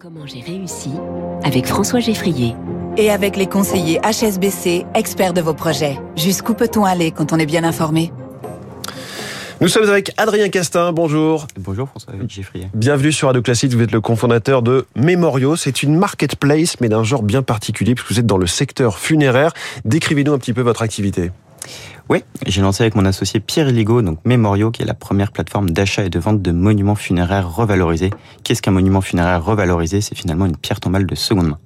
Comment j'ai réussi avec François Geffrier. Et avec les conseillers HSBC, experts de vos projets. Jusqu'où peut-on aller quand on est bien informé? Nous sommes avec Adrien Castin, bonjour. Bonjour François Geffrier. Bienvenue sur Radio Classique, vous êtes le cofondateur de Memorio. C'est une marketplace, mais d'un genre bien particulier, puisque vous êtes dans le secteur funéraire. Décrivez-nous un petit peu votre activité. Oui, j'ai lancé avec mon associé Pierre Illigo, donc Memorio, qui est la première plateforme d'achat et de vente de monuments funéraires revalorisés. Qu'est-ce qu'un monument funéraire revalorisé? C'est finalement une pierre tombale de seconde main.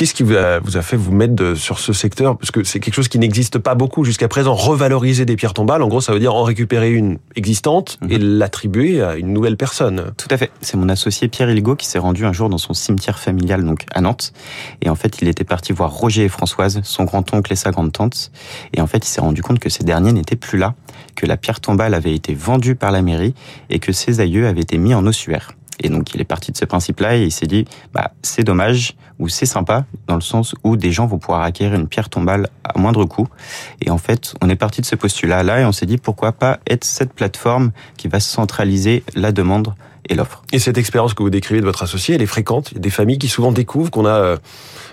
Qu'est-ce qui vous a, fait vous mettre sur ce secteur? Parce que c'est quelque chose qui n'existe pas beaucoup jusqu'à présent. Revaloriser des pierres tombales, en gros, ça veut dire en récupérer une existante et mhm. l'attribuer à une nouvelle personne. Tout à fait. C'est mon associé Pierre Ilgo qui s'est rendu un jour dans son cimetière familial, donc à Nantes. Et en fait, il était parti voir Roger et Françoise, son grand-oncle et sa grande-tante. Et en fait, il s'est rendu compte que ces derniers n'étaient plus là, que la pierre tombale avait été vendue par la mairie et que ses aïeux avaient été mis en ossuaire. Et donc il est parti de ce principe-là et il s'est dit, bah c'est dommage ou c'est sympa dans le sens où des gens vont pouvoir acquérir une pierre tombale à moindre coût. Et en fait, on est parti de ce postulat-là et on s'est dit pourquoi pas être cette plateforme qui va centraliser la demande et l'offre. Et cette expérience que vous décrivez de votre associé, elle est fréquente. Il y a des familles qui souvent découvrent qu'on a euh,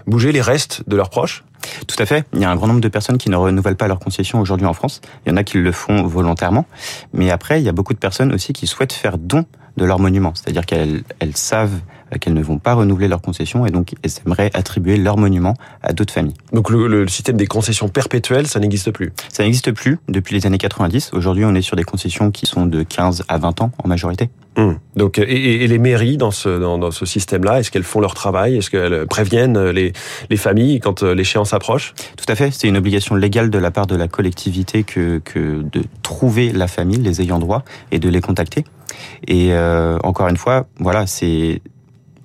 bougé les restes de leurs proches. Tout à fait. Il y a un grand nombre de personnes qui ne renouvellent pas leur concession aujourd'hui en France. Il y en a qui le font volontairement. Mais après, il y a beaucoup de personnes aussi qui souhaitent faire don de leur monument. C'est-à-dire qu'elles savent qu'elles ne vont pas renouveler leur concession et donc elles aimeraient attribuer leur monument à d'autres familles. Donc le, système des concessions perpétuelles, ça n'existe plus Ça n'existe plus depuis les années 90. Aujourd'hui, on est sur des concessions qui sont de 15 à 20 ans en majorité. Hum. Donc, et, les mairies dans ce, dans, ce système-là, est-ce qu'elles font leur travail? Est-ce qu'elles préviennent les, les familles quand euh, l'échéance approche? Tout à fait. C'est une obligation légale de la part de la collectivité que, que de trouver la famille, les ayants droit, et de les contacter. Et euh, encore une fois, voilà, c'est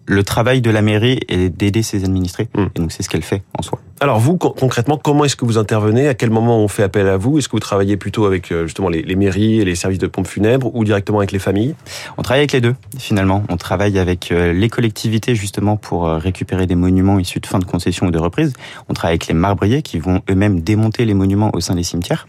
le travail de la mairie est d'aider ses administrés. Hmm. Et donc c'est ce qu'elle fait en soi. Alors vous, concrètement, comment est-ce que vous intervenez? À quel moment on fait appel à vous? Est-ce que vous travaillez plutôt avec euh, justement les, mairies et les services de pompes funèbres ou directement avec les familles? On travaille avec les deux, finalement. On travaille avec euh, les collectivités justement pour récupérer des monuments issus de fin de concession ou de reprise. On travaille avec les marbriers qui vont eux-mêmes démonter les monuments au sein des cimetières.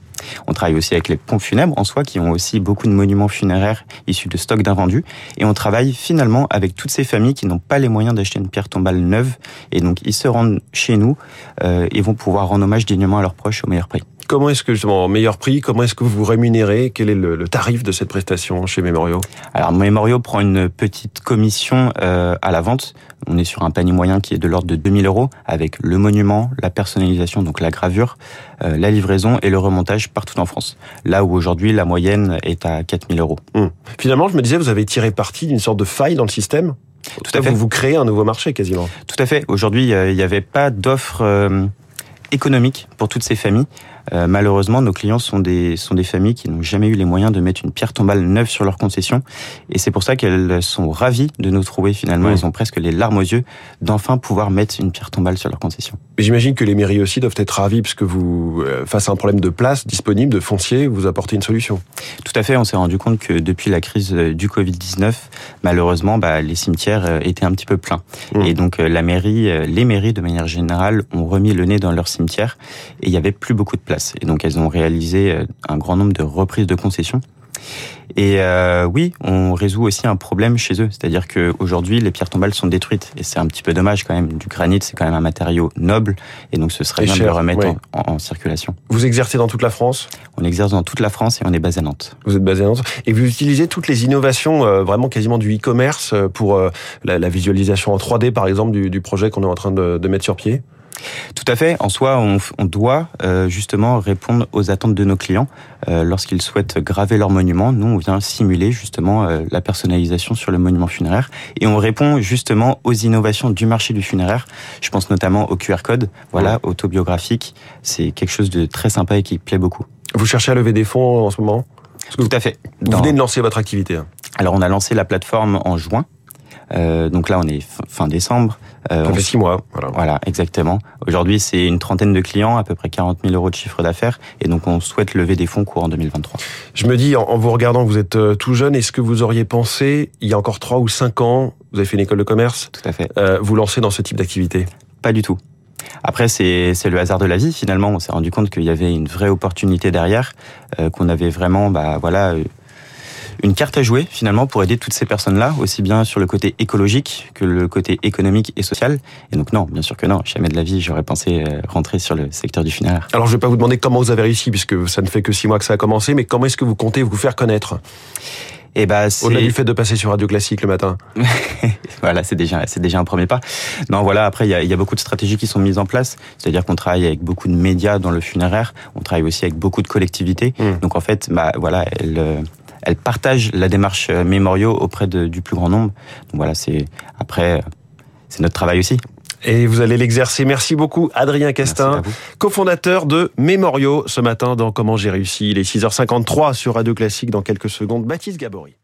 On travaille aussi avec les pompes funèbres en soi qui ont aussi beaucoup de monuments funéraires issus de stocks d'invendus. Et on travaille finalement avec toutes ces familles qui n'ont pas les moyens d'acheter une pierre tombale neuve. Et donc ils se rendent chez nous euh, et vont pouvoir rendre hommage dignement à leurs proches au meilleur prix. Comment est-ce que, justement, meilleur prix, comment est-ce que vous vous rémunérez? Quel est le, tarif de cette prestation chez Memorio? Alors, Memorio prend une petite commission euh, à la vente. On est sur un panier moyen qui est de l'ordre de 2000 euros avec le monument, la personnalisation, donc la gravure, euh, la livraison et le remontage partout en France. Là où aujourd'hui, la moyenne est à 4000 euros. Hum. Finalement, je me disais, vous avez tiré parti d'une sorte de faille dans le système? Tout à fait. Vous, vous créez un nouveau marché quasiment. Tout à fait. Aujourd'hui, il n'y avait pas d'offre euh, économique pour toutes ces familles. Euh, malheureusement, nos clients sont des, sont des familles qui n'ont jamais eu les moyens de mettre une pierre tombale neuve sur leur concession. Et c'est pour ça qu'elles sont ravies de nous trouver finalement. Elles ont presque les larmes aux yeux d'enfin pouvoir mettre une pierre tombale sur leur concession. J'imagine que les mairies aussi doivent être ravies puisque vous, euh, face à un problème de place disponible, de foncier, vous apportez une solution. Tout à fait. On s'est rendu compte que depuis la crise euh, du Covid-19, malheureusement, bah, les cimetières étaient un petit peu pleins. Mmh. Et donc la mairie, les mairies de manière générale ont remis le nez dans leur cimetière et il y avait plus beaucoup de place. Et donc elles ont réalisé euh, un grand nombre de reprises de concessions. Et euh, oui, on résout aussi un problème chez eux, c'est-à-dire qu'aujourd'hui les pierres tombales sont détruites et c'est un petit peu dommage quand même. Du granit, c'est quand même un matériau noble et donc ce serait bien de le remettre en, circulation. Vous exercez dans toute la France? On exerce dans toute la France et on est basé à Nantes. Vous êtes basé à Nantes et vous utilisez toutes les innovations euh, vraiment quasiment du e-commerce pour la, visualisation en 3D par exemple du, projet qu'on est en train de mettre sur pied? Tout à fait. En soi, on, doit euh, justement répondre aux attentes de nos clients euh, lorsqu'ils souhaitent graver leur monument. Nous, on vient simuler justement euh, la personnalisation sur le monument funéraire et on répond justement aux innovations du marché du funéraire. Je pense notamment au QR code, voilà, autobiographique. C'est quelque chose de très sympa et qui plaît beaucoup. Vous cherchez à lever des fonds en ce moment? Tout à fait. Vous venez de lancer votre activité. Hein. Alors, on a lancé la plateforme en juin. Euh, donc là, on est fin décembre. Euh, ça fait six mois. Voilà, voilà exactement. Aujourd'hui, c'est une trentaine de clients, à peu près 40 000 euros de chiffre d'affaires, et donc on souhaite lever des fonds courant 2023. Je me dis, en, vous regardant, vous êtes euh, tout jeune, est-ce que vous auriez pensé, il y a encore trois ou cinq ans, vous avez fait une école de commerce Tout à fait. Euh, vous lancer dans ce type d'activité? Pas du tout. Après, c'est le hasard de la vie finalement. On s'est rendu compte qu'il y avait une vraie opportunité derrière, qu'on avait vraiment, bah voilà, une carte à jouer finalement pour aider toutes ces personnes-là, aussi bien sur le côté écologique que le côté économique et social. Et donc non, bien sûr que non, jamais de la vie j'aurais pensé euh, rentrer sur le secteur du funéraire. Alors je vais pas vous demander comment vous avez réussi, puisque ça ne fait que six mois que ça a commencé, mais comment est-ce que vous comptez vous faire connaître? Et bah, Au-delà du fait de passer sur Radio Classique le matin. voilà, c'est déjà, c'est déjà un premier pas. Non, voilà, après, il y a, y a, beaucoup de stratégies qui sont mises en place. C'est-à-dire qu'on travaille avec beaucoup de médias dans le funéraire. On travaille aussi avec beaucoup de collectivités. Mmh. Donc, en fait, bah, voilà, elle partage la démarche euh, mémoriaux auprès de, du plus grand nombre. Donc, voilà, c'est, après, c'est notre travail aussi. Et vous allez l'exercer. Merci beaucoup, Adrien Castin, cofondateur de Mémoriaux, ce matin dans Comment j'ai réussi. Il est 6h53 sur Radio Classique. Dans quelques secondes, Baptiste Gabory.